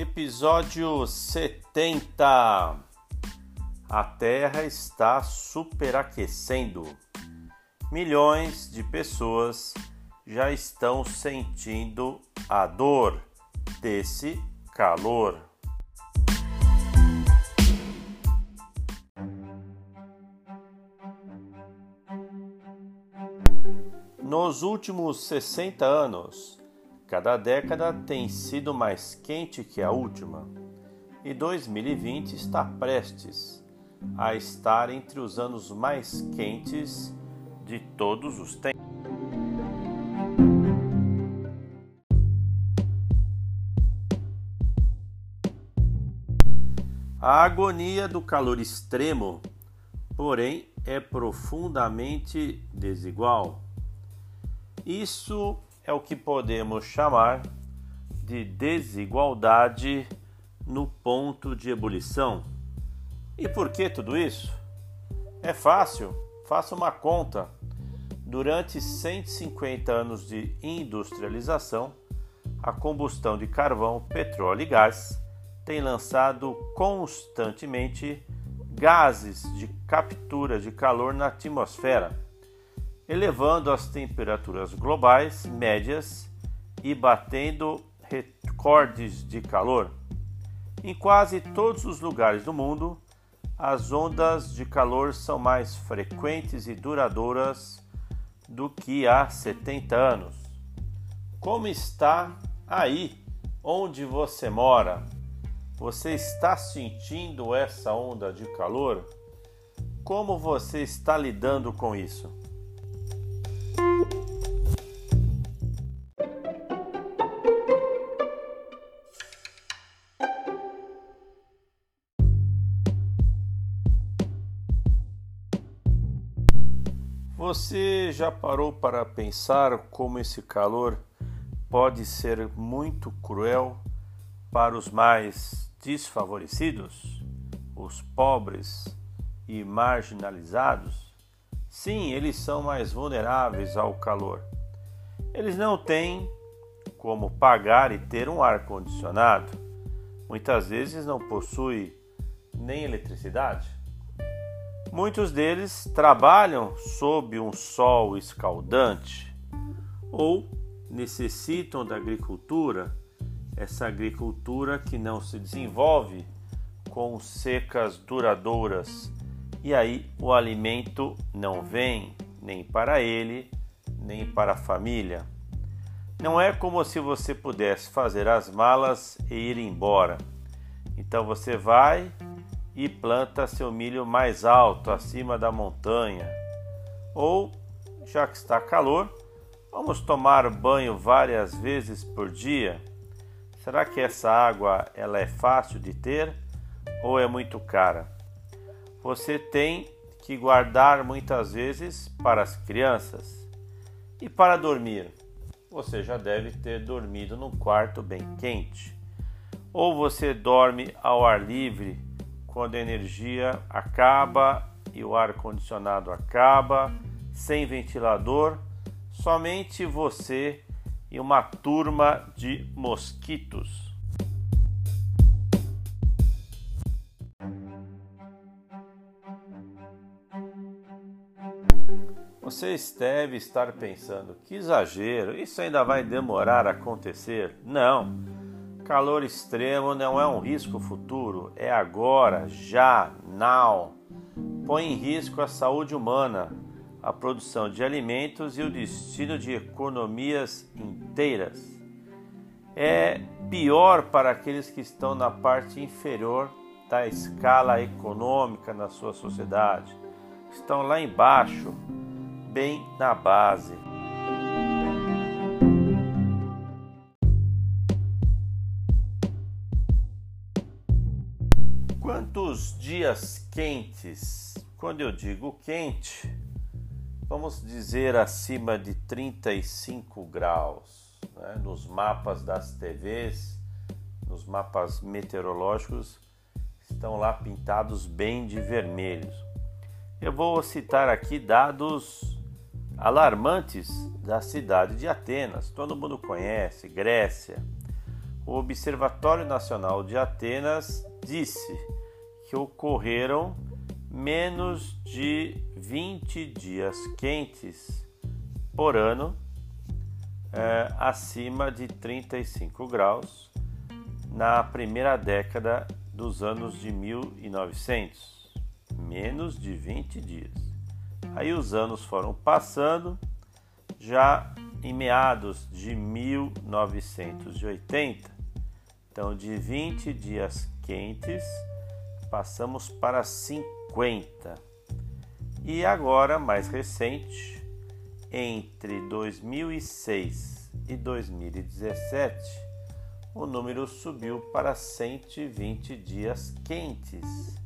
Episódio 70 A Terra está superaquecendo. Milhões de pessoas já estão sentindo a dor desse calor. Nos últimos 60 anos, cada década tem sido mais quente que a última, e 2020 está prestes a estar entre os anos mais quentes de todos os tempos. A agonia do calor extremo, porém, é profundamente desigual. Isso é o que podemos chamar de desigualdade no ponto de ebulição. E por que tudo isso? É fácil, faça uma conta. Durante 150 anos de industrialização, a combustão de carvão, petróleo e gás tem lançado constantemente gases de captura de calor na atmosfera elevando as temperaturas globais médias e batendo recordes de calor. Em quase todos os lugares do mundo, as ondas de calor são mais frequentes e duradouras do que há 70 anos. Como está aí onde você mora? Você está sentindo essa onda de calor? Como você está lidando com isso? Você já parou para pensar como esse calor pode ser muito cruel para os mais desfavorecidos, os pobres e marginalizados? Sim, eles são mais vulneráveis ao calor. Eles não têm como pagar e ter um ar condicionado. Muitas vezes não possuem nem eletricidade. Muitos deles trabalham sob um sol escaldante ou necessitam da agricultura, essa agricultura que não se desenvolve com secas duradouras e aí o alimento não vem nem para ele, nem para a família. Não é como se você pudesse fazer as malas e ir embora. Então você vai e planta seu milho mais alto, acima da montanha. Ou, já que está calor, vamos tomar banho várias vezes por dia? Será que essa água ela é fácil de ter ou é muito cara? Você tem que guardar muitas vezes para as crianças. E para dormir? Você já deve ter dormido num quarto bem quente. Ou você dorme ao ar livre quando a energia acaba e o ar condicionado acaba, sem ventilador, somente você e uma turma de mosquitos. Você deve estar pensando, que exagero, isso ainda vai demorar a acontecer? Não calor extremo não é um risco futuro, é agora, já, now. Põe em risco a saúde humana, a produção de alimentos e o destino de economias inteiras. É pior para aqueles que estão na parte inferior da escala econômica na sua sociedade. Estão lá embaixo, bem na base. Dias quentes? Quando eu digo quente, vamos dizer acima de 35 graus. Né? Nos mapas das TVs, nos mapas meteorológicos, estão lá pintados bem de vermelhos. Eu vou citar aqui dados alarmantes da cidade de Atenas. Todo mundo conhece, Grécia. o Observatório Nacional de Atenas disse que ocorreram menos de 20 dias quentes por ano é, acima de 35 graus na primeira década dos anos de 1900, menos de 20 dias. Aí os anos foram passando, já em meados de 1980, então de 20 dias quentes, passamos para 50. E agora, mais recente, entre 2006 e 2017, o número subiu para 120 dias quentes.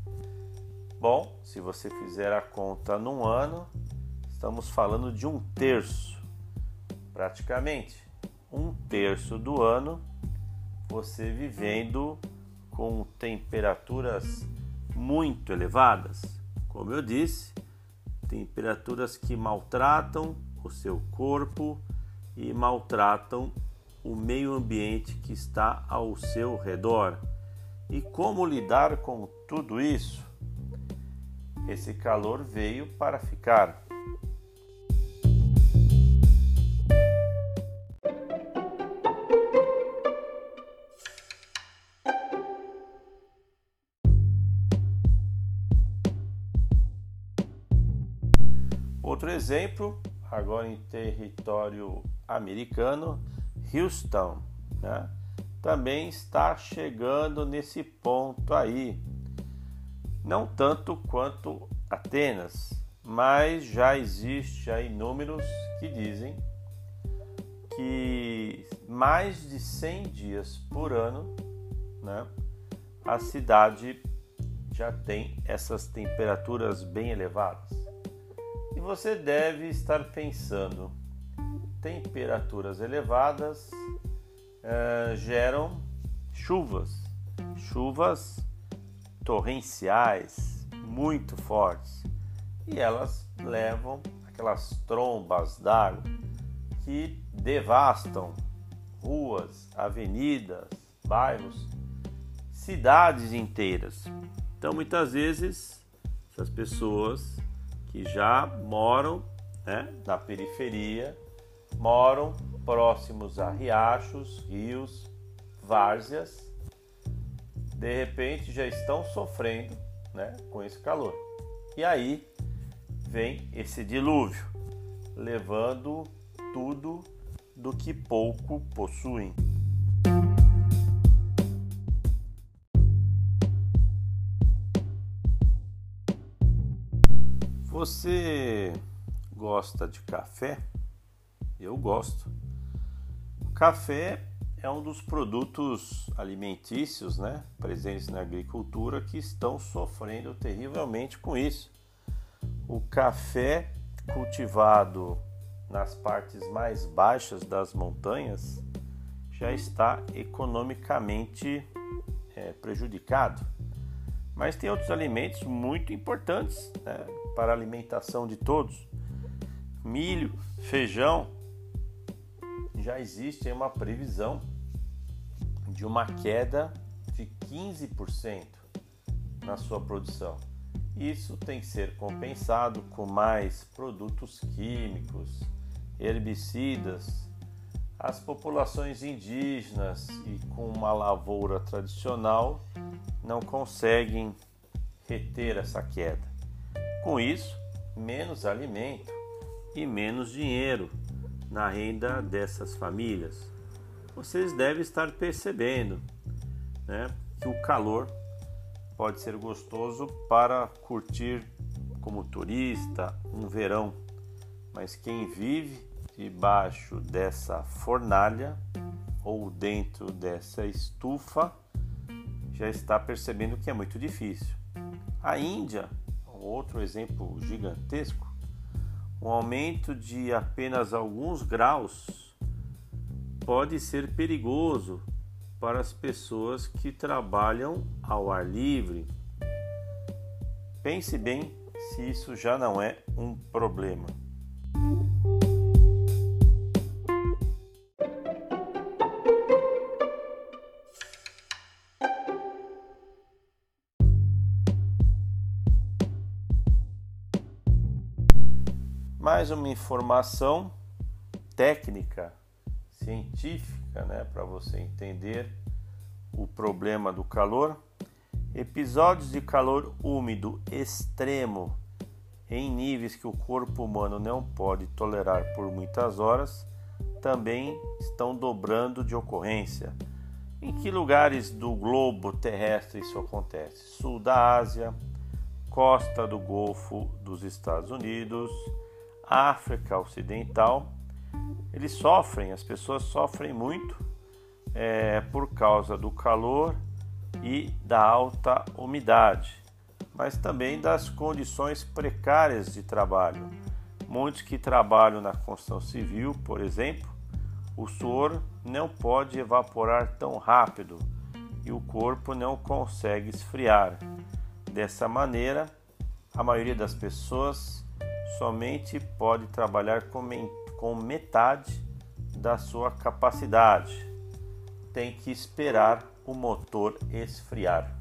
Bom, se você fizer a conta num ano, estamos falando de um terço, praticamente um terço do ano você vivendo com temperaturas muito elevadas. Como eu disse, temperaturas que maltratam o seu corpo e maltratam o meio ambiente que está ao seu redor. E como lidar com tudo isso? Esse calor veio para ficar. Exemplo, agora em território americano, Houston, né? também está chegando nesse ponto aí. Não tanto quanto Atenas, mas já existe aí números que dizem que mais de 100 dias por ano, né, a cidade já tem essas temperaturas bem elevadas. E você deve estar pensando, temperaturas elevadas uh, geram chuvas, chuvas torrenciais muito fortes e elas levam aquelas trombas d'água que devastam ruas, avenidas, bairros, cidades inteiras. Então, muitas vezes, essas pessoas que já moram né, na periferia moram próximos a riachos, rios, várzeas, de repente já estão sofrendo né, com esse calor. E aí vem esse dilúvio, levando tudo do que pouco possuem. Você gosta de café? Eu gosto. Café é um dos produtos alimentícios né, presentes na agricultura que estão sofrendo terrivelmente com isso. O café cultivado nas partes mais baixas das montanhas já está economicamente é, prejudicado. Mas tem outros alimentos muito importantes né, para a alimentação de todos: milho, feijão, já existe uma previsão de uma queda de 15% na sua produção. Isso tem que ser compensado com mais produtos químicos, herbicidas. As populações indígenas e com uma lavoura tradicional não conseguem reter essa queda. Com isso, menos alimento e menos dinheiro na renda dessas famílias. Vocês devem estar percebendo né, que o calor pode ser gostoso para curtir como turista um verão, mas quem vive debaixo dessa fornalha ou dentro dessa estufa já está percebendo que é muito difícil. A Índia, outro exemplo gigantesco, um aumento de apenas alguns graus pode ser perigoso para as pessoas que trabalham ao ar livre. Pense bem se isso já não é um problema. Mais uma informação técnica, científica, né, para você entender o problema do calor. Episódios de calor úmido extremo em níveis que o corpo humano não pode tolerar por muitas horas também estão dobrando de ocorrência. Em que lugares do globo terrestre isso acontece? Sul da Ásia, costa do Golfo dos Estados Unidos, África Ocidental. Eles sofrem, as pessoas sofrem muito é, por causa do calor e da alta umidade, mas também das condições precárias de trabalho. Muitos que trabalham na construção civil, por exemplo, o suor não pode evaporar tão rápido e o corpo não consegue esfriar. Dessa maneira, a maioria das pessoas somente pode trabalhar com metade da sua capacidade. Tem que esperar o motor esfriar.